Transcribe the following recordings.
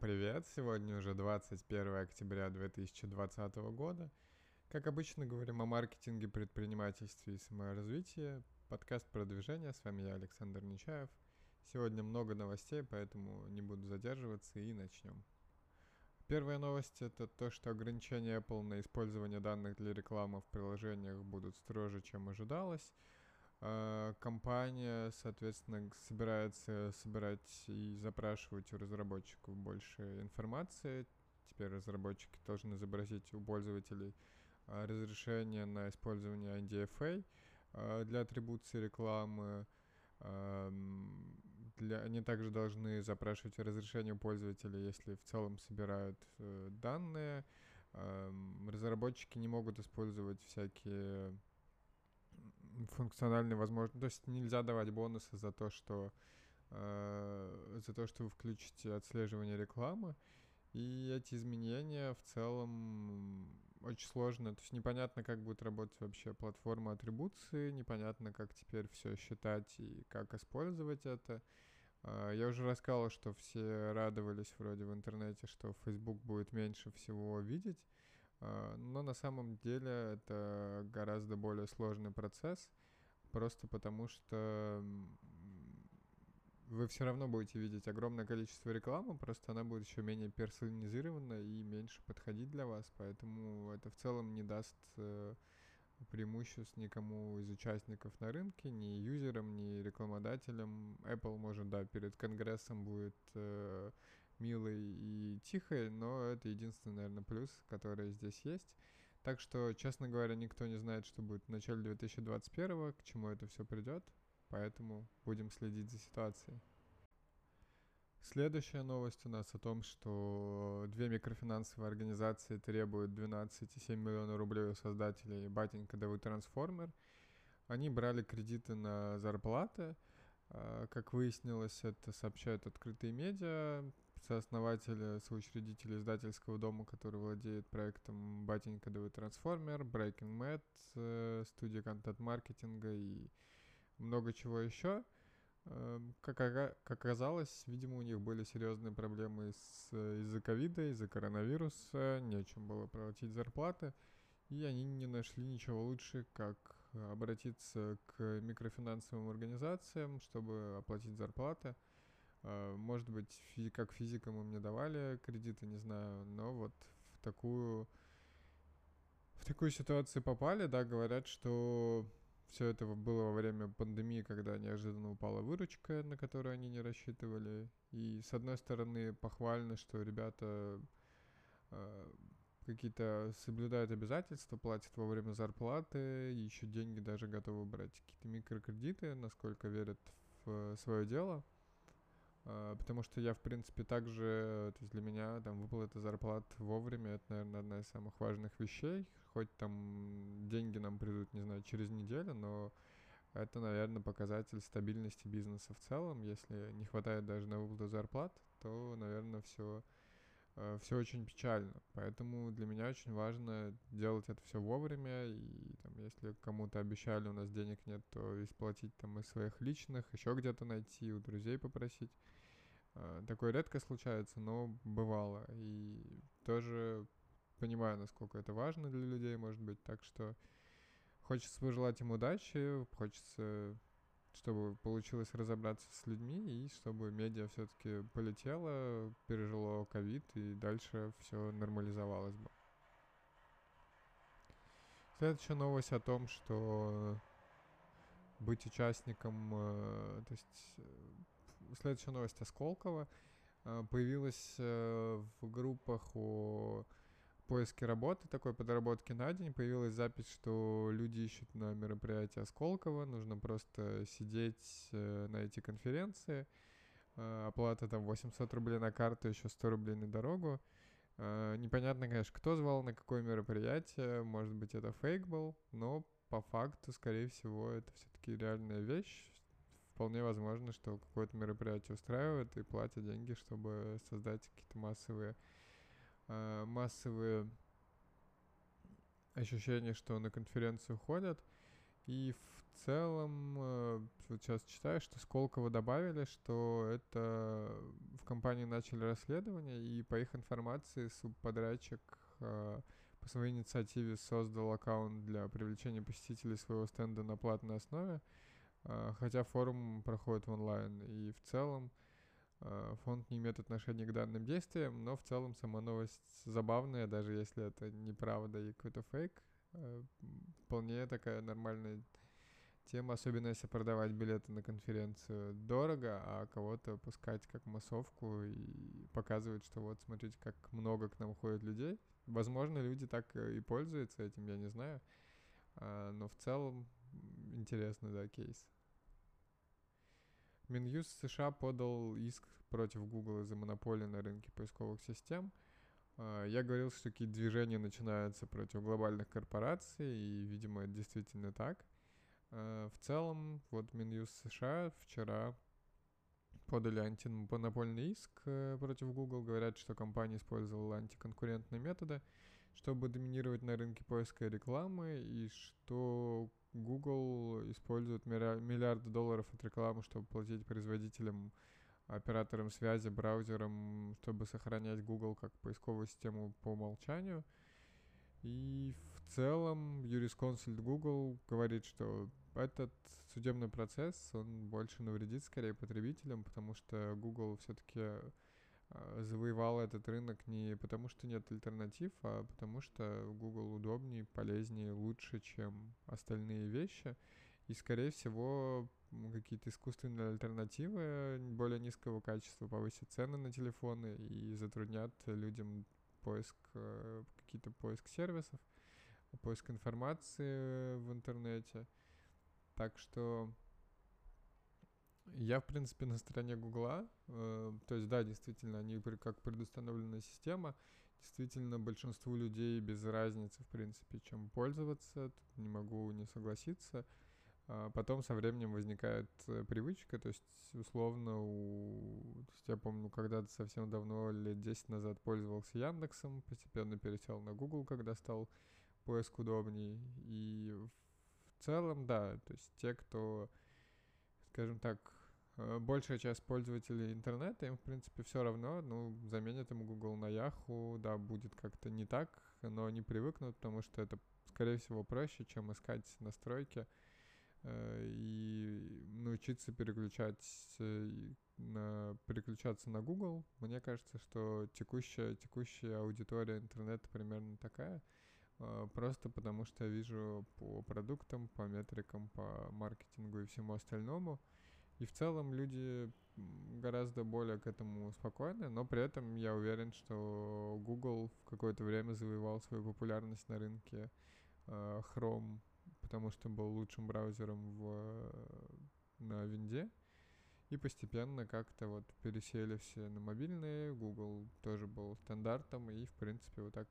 Привет! Сегодня уже 21 октября 2020 года. Как обычно, говорим о маркетинге, предпринимательстве и саморазвитии. Подкаст продвижения. С вами я, Александр Нечаев. Сегодня много новостей, поэтому не буду задерживаться и начнем. Первая новость это то, что ограничения Apple на использование данных для рекламы в приложениях будут строже, чем ожидалось. А, компания, соответственно, собирается собирать и запрашивать у разработчиков больше информации. Теперь разработчики должны изобразить у пользователей а, разрешение на использование NDFA а, для атрибуции рекламы. Для, они также должны запрашивать разрешение у пользователя, если в целом собирают э, данные. Разработчики не могут использовать всякие функциональные возможности. То есть нельзя давать бонусы за то, что э, за то, что вы включите отслеживание рекламы. И эти изменения в целом очень сложно. То есть непонятно, как будет работать вообще платформа атрибуции, непонятно, как теперь все считать и как использовать это. Э, я уже рассказал, что все радовались вроде в интернете, что Facebook будет меньше всего видеть. А, но на самом деле это гораздо более сложный процесс, просто потому что вы все равно будете видеть огромное количество рекламы, просто она будет еще менее персонализирована и меньше подходить для вас, поэтому это в целом не даст э, преимуществ никому из участников на рынке, ни юзерам, ни рекламодателям. Apple, может, да, перед Конгрессом будет э, милой и тихой, но это единственный, наверное, плюс, который здесь есть. Так что, честно говоря, никто не знает, что будет в начале 2021, к чему это все придет, поэтому будем следить за ситуацией. Следующая новость у нас о том, что две микрофинансовые организации требуют 12,7 миллиона рублей у создателей Батенька ДВ Трансформер. Они брали кредиты на зарплаты. А, как выяснилось, это сообщают открытые медиа сооснователь, соучредитель издательского дома, который владеет проектом Батенька ДВ Трансформер, Breaking Mad, э, студия контент-маркетинга и много чего еще. Эм, как, оказалось, видимо, у них были серьезные проблемы с, из-за ковида, из-за коронавируса, нечем было платить зарплаты, и они не нашли ничего лучше, как обратиться к микрофинансовым организациям, чтобы оплатить зарплаты. А, может быть, как физикам им не давали кредиты, не знаю, но вот в такую в такую ситуацию попали, да, говорят, что все это было во время пандемии, когда неожиданно упала выручка, на которую они не рассчитывали. И с одной стороны похвально, что ребята э, какие-то соблюдают обязательства, платят во время зарплаты, еще деньги даже готовы брать какие-то микрокредиты, насколько верят в свое дело. А, потому что я, в принципе, также, то есть для меня там выплата зарплат вовремя, это, наверное, одна из самых важных вещей. Хоть там деньги нам придут, не знаю, через неделю, но это, наверное, показатель стабильности бизнеса в целом. Если не хватает даже на выплату зарплат, то, наверное, все Э, все очень печально. Поэтому для меня очень важно делать это все вовремя. И там, если кому-то обещали, у нас денег нет, то исплатить там из своих личных, еще где-то найти, у друзей попросить. Э, такое редко случается, но бывало. И тоже понимаю, насколько это важно для людей, может быть. Так что хочется пожелать им удачи, хочется чтобы получилось разобраться с людьми и чтобы медиа все-таки полетело, пережило ковид и дальше все нормализовалось бы. Следующая новость о том, что быть участником, э, то есть э, следующая новость о Сколково э, появилась в группах о поиске работы, такой подработки на день, появилась запись, что люди ищут на мероприятие Сколково, нужно просто сидеть э, на эти конференции, э, оплата там 800 рублей на карту, еще 100 рублей на дорогу. Э, непонятно, конечно, кто звал на какое мероприятие, может быть, это фейк был, но по факту, скорее всего, это все-таки реальная вещь. Вполне возможно, что какое-то мероприятие устраивает и платят деньги, чтобы создать какие-то массовые э, массовые ощущения, что на конференцию ходят. И в целом, э, вот сейчас читаю, что Сколково добавили, что это в компании начали расследование, и по их информации субподрядчик э, по своей инициативе создал аккаунт для привлечения посетителей своего стенда на платной основе, хотя форум проходит в онлайн. И в целом фонд не имеет отношения к данным действиям, но в целом сама новость забавная, даже если это неправда и какой-то фейк. Вполне такая нормальная тема, особенно если продавать билеты на конференцию дорого, а кого-то пускать как массовку и показывать, что вот смотрите, как много к нам ходит людей. Возможно, люди так и пользуются этим, я не знаю. А, но в целом интересный, да, кейс. Минюст США подал иск против Google из-за монополии на рынке поисковых систем. А, я говорил, что какие-то движения начинаются против глобальных корпораций, и, видимо, это действительно так — Э, в целом, вот Минюст США вчера подали антимонопольный иск э, против Google. Говорят, что компания использовала антиконкурентные методы, чтобы доминировать на рынке поиска и рекламы, и что Google использует миллиарды долларов от рекламы, чтобы платить производителям, операторам связи, браузерам, чтобы сохранять Google как поисковую систему по умолчанию. И в целом юрисконсульт Google говорит, что этот судебный процесс, он больше навредит скорее потребителям, потому что Google все-таки завоевал этот рынок не потому, что нет альтернатив, а потому что Google удобнее, полезнее, лучше, чем остальные вещи. И, скорее всего, какие-то искусственные альтернативы более низкого качества повысят цены на телефоны и затруднят людям поиск, э, какие-то поиск сервисов, поиск информации в интернете. Так что я, в принципе, на стороне Гугла. Э, то есть, да, действительно, они как предустановленная система. Действительно, большинству людей без разницы, в принципе, чем пользоваться. Тут не могу не согласиться. А потом со временем возникает э, привычка, то есть условно, у... то есть я помню, когда-то совсем давно, лет 10 назад пользовался Яндексом, постепенно пересел на Google, когда стал поиск удобней. И в целом, да, то есть те, кто, скажем так, большая часть пользователей интернета, им, в принципе, все равно, ну, заменят им Google на Yahoo, да, будет как-то не так, но они привыкнут, потому что это, скорее всего, проще, чем искать настройки, Э, и научиться переключать на, переключаться на Google. Мне кажется, что текущая, текущая аудитория интернета примерно такая. Э, просто потому что я вижу по продуктам, по метрикам, по маркетингу и всему остальному. И в целом люди гораздо более к этому спокойны, но при этом я уверен, что Google в какое-то время завоевал свою популярность на рынке. Э, Chrome потому что был лучшим браузером в, на винде. И постепенно как-то вот пересели все на мобильные, Google тоже был стандартом, и в принципе вот так,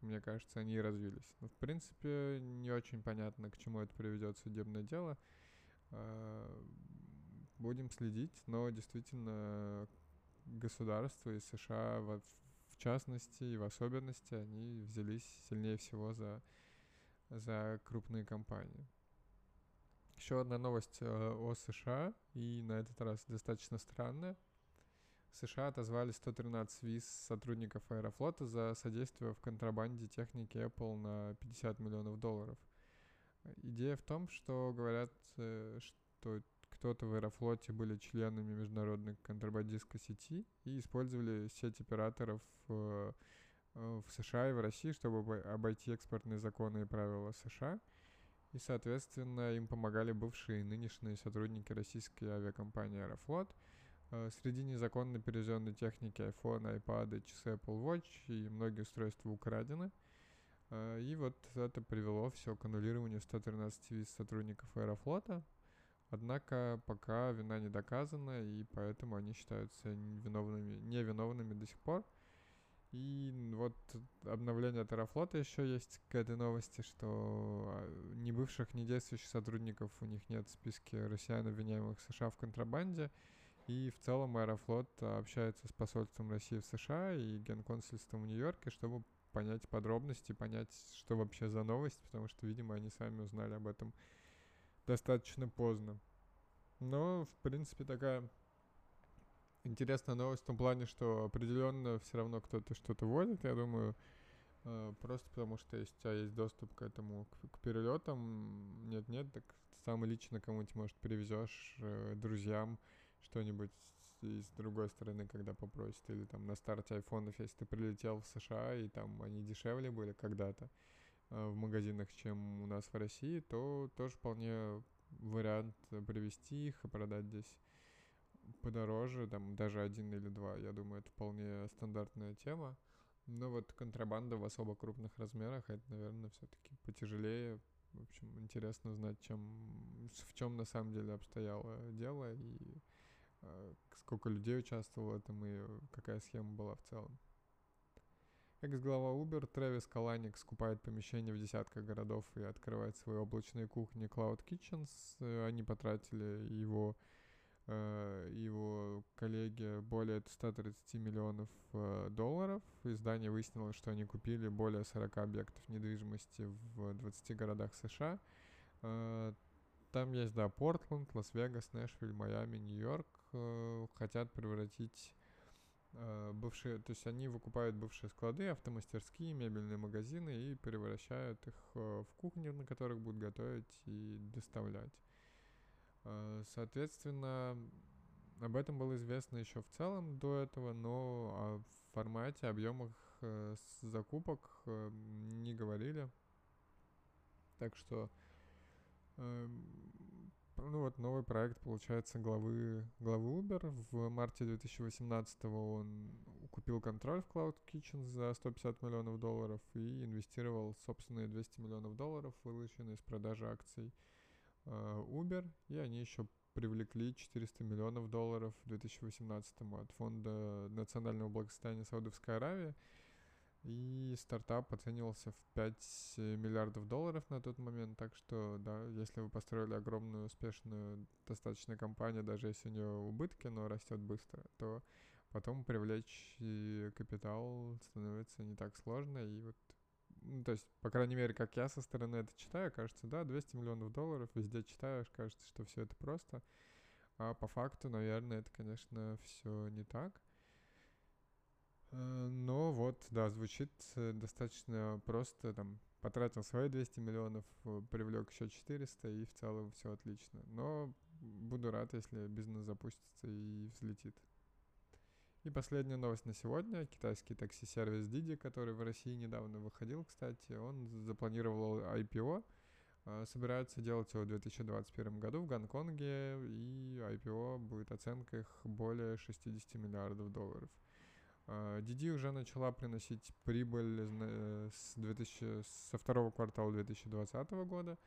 мне кажется, они и развились. Но в принципе не очень понятно, к чему это приведет судебное дело. Будем следить, но действительно государство и США в, в частности и в особенности, они взялись сильнее всего за за крупные компании. Еще одна новость э, о США, и на этот раз достаточно странная. США отозвали 113 виз сотрудников Аэрофлота за содействие в контрабанде техники Apple на 50 миллионов долларов. Идея в том, что говорят, э, что кто-то в Аэрофлоте были членами международной контрабандистской сети и использовали сеть операторов э, Э, в США и в России, чтобы обойти экспортные законы и правила США. И, соответственно, им помогали бывшие и нынешние сотрудники российской авиакомпании «Аэрофлот». Э, среди незаконно перевезенной техники iPhone, iPad, часы Apple Watch и многие устройства украдены. И вот это привело все к аннулированию 113 виз сотрудников Аэрофлота. Однако пока вина не доказана, и поэтому они считаются виновными, невиновными до сих пор. И вот обновление Терафлота еще есть к этой новости, что а, ни бывших, ни действующих сотрудников у них нет в списке россиян, обвиняемых в США в контрабанде. И в целом Аэрофлот общается с посольством России в США и генконсульством в Нью-Йорке, чтобы понять подробности, понять, что вообще за новость, потому что, видимо, они сами узнали об этом достаточно поздно. Но, в принципе, такая интересная новость в том плане, что определенно все равно кто-то что-то возит, я думаю, э, просто потому что если у тебя есть доступ к этому, к, к перелетам, нет-нет, так сам лично кому-нибудь, может, привезешь э, друзьям что-нибудь и с другой стороны, когда попросят, или там на старте айфонов, если ты прилетел в США, и там они дешевле были когда-то в магазинах, чем у нас в России, то тоже вполне вариант привезти их и продать здесь подороже, там даже один или два, я думаю, это вполне стандартная тема. Но вот контрабанда в особо крупных размерах, это, наверное, все-таки потяжелее. В общем, интересно узнать, чем, в чем на самом деле обстояло дело и Э, сколько людей участвовало в этом и какая схема была в целом. Экс-глава Uber Трэвис Каланик скупает помещения в десятках городов и открывает свои облачные кухни Cloud Kitchens. Э, они потратили его э, его коллеги более 130 миллионов долларов. Издание выяснило, что они купили более 40 объектов недвижимости в 20 городах США. Там есть, да, Портленд, Лас-Вегас, Нэшвилл, Майами, Нью-Йорк. Э, хотят превратить э, бывшие, то есть они выкупают бывшие склады, автомастерские, мебельные магазины и превращают их э, в кухни, на которых будут готовить и доставлять. Э, соответственно, об этом было известно еще в целом до этого, но о формате, объемах закупок не говорили. Так что ну вот новый проект, получается, главы, главы Uber. В марте 2018 он купил контроль в Cloud Kitchen за 150 миллионов долларов и инвестировал собственные 200 миллионов долларов, вырученные из продажи акций э, Uber. И они еще привлекли 400 миллионов долларов в 2018 от Фонда национального благосостояния Саудовской Аравии. И стартап оценивался в 5 миллиардов долларов на тот момент. Так что, да, если вы построили огромную, успешную, достаточно компанию, даже если у нее убытки, но растет быстро, то потом привлечь капитал становится не так сложно. И вот, ну, то есть, по крайней мере, как я со стороны это читаю, кажется, да, 200 миллионов долларов, везде читаешь, кажется, что все это просто. А по факту, наверное, это, конечно, все не так. Э, но вот, да, звучит э, достаточно просто, там, потратил свои 200 миллионов, э, привлек еще 400, и в целом все отлично. Но буду рад, если бизнес запустится и взлетит. И последняя новость на сегодня. Китайский такси-сервис Didi, который в России недавно выходил, кстати, он запланировал IPO, собирается делать его в 2021 году в Гонконге, и IPO будет оценка их более 60 миллиардов долларов. Диди уже начала приносить прибыль э, с 2000, со второго квартала 2020 года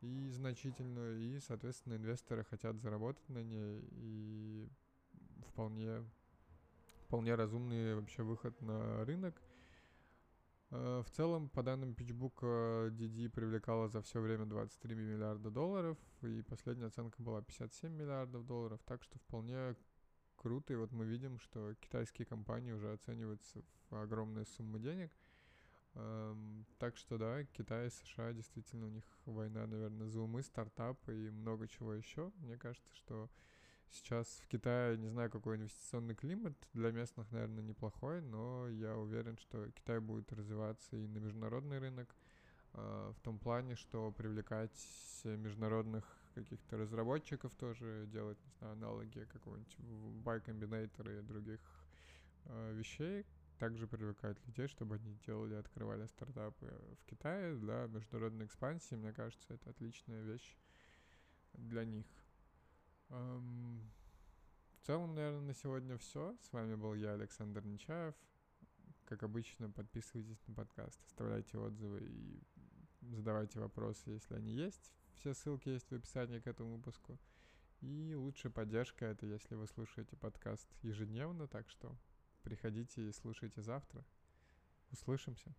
и значительную, и, соответственно, инвесторы хотят заработать на ней, и вполне, вполне разумный вообще выход на рынок. Э, в целом, по данным PitchBook, Диди привлекала за все время 23 миллиарда долларов, и последняя оценка была 57 миллиардов долларов, так что вполне круто, и вот мы видим, что китайские компании уже оцениваются в огромные суммы денег. Эм, так что да, Китай и США действительно у них война, наверное, за умы, стартапы и много чего еще. Мне кажется, что сейчас в Китае, не знаю, какой инвестиционный климат, для местных, наверное, неплохой, но я уверен, что Китай будет развиваться и на международный рынок, э, в том плане, что привлекать международных каких-то разработчиков тоже делать, не знаю, аналоги какого-нибудь Combinator и других э, вещей. Также привлекать людей, чтобы они делали, открывали стартапы в Китае для международной экспансии. Мне кажется, это отличная вещь для них. Эм, в целом, наверное, на сегодня все. С вами был я, Александр Нечаев. Как обычно, подписывайтесь на подкаст, оставляйте отзывы и задавайте вопросы, если они есть. Все ссылки есть в описании к этому выпуску. И лучшая поддержка это если вы слушаете подкаст ежедневно, так что приходите и слушайте завтра. Услышимся.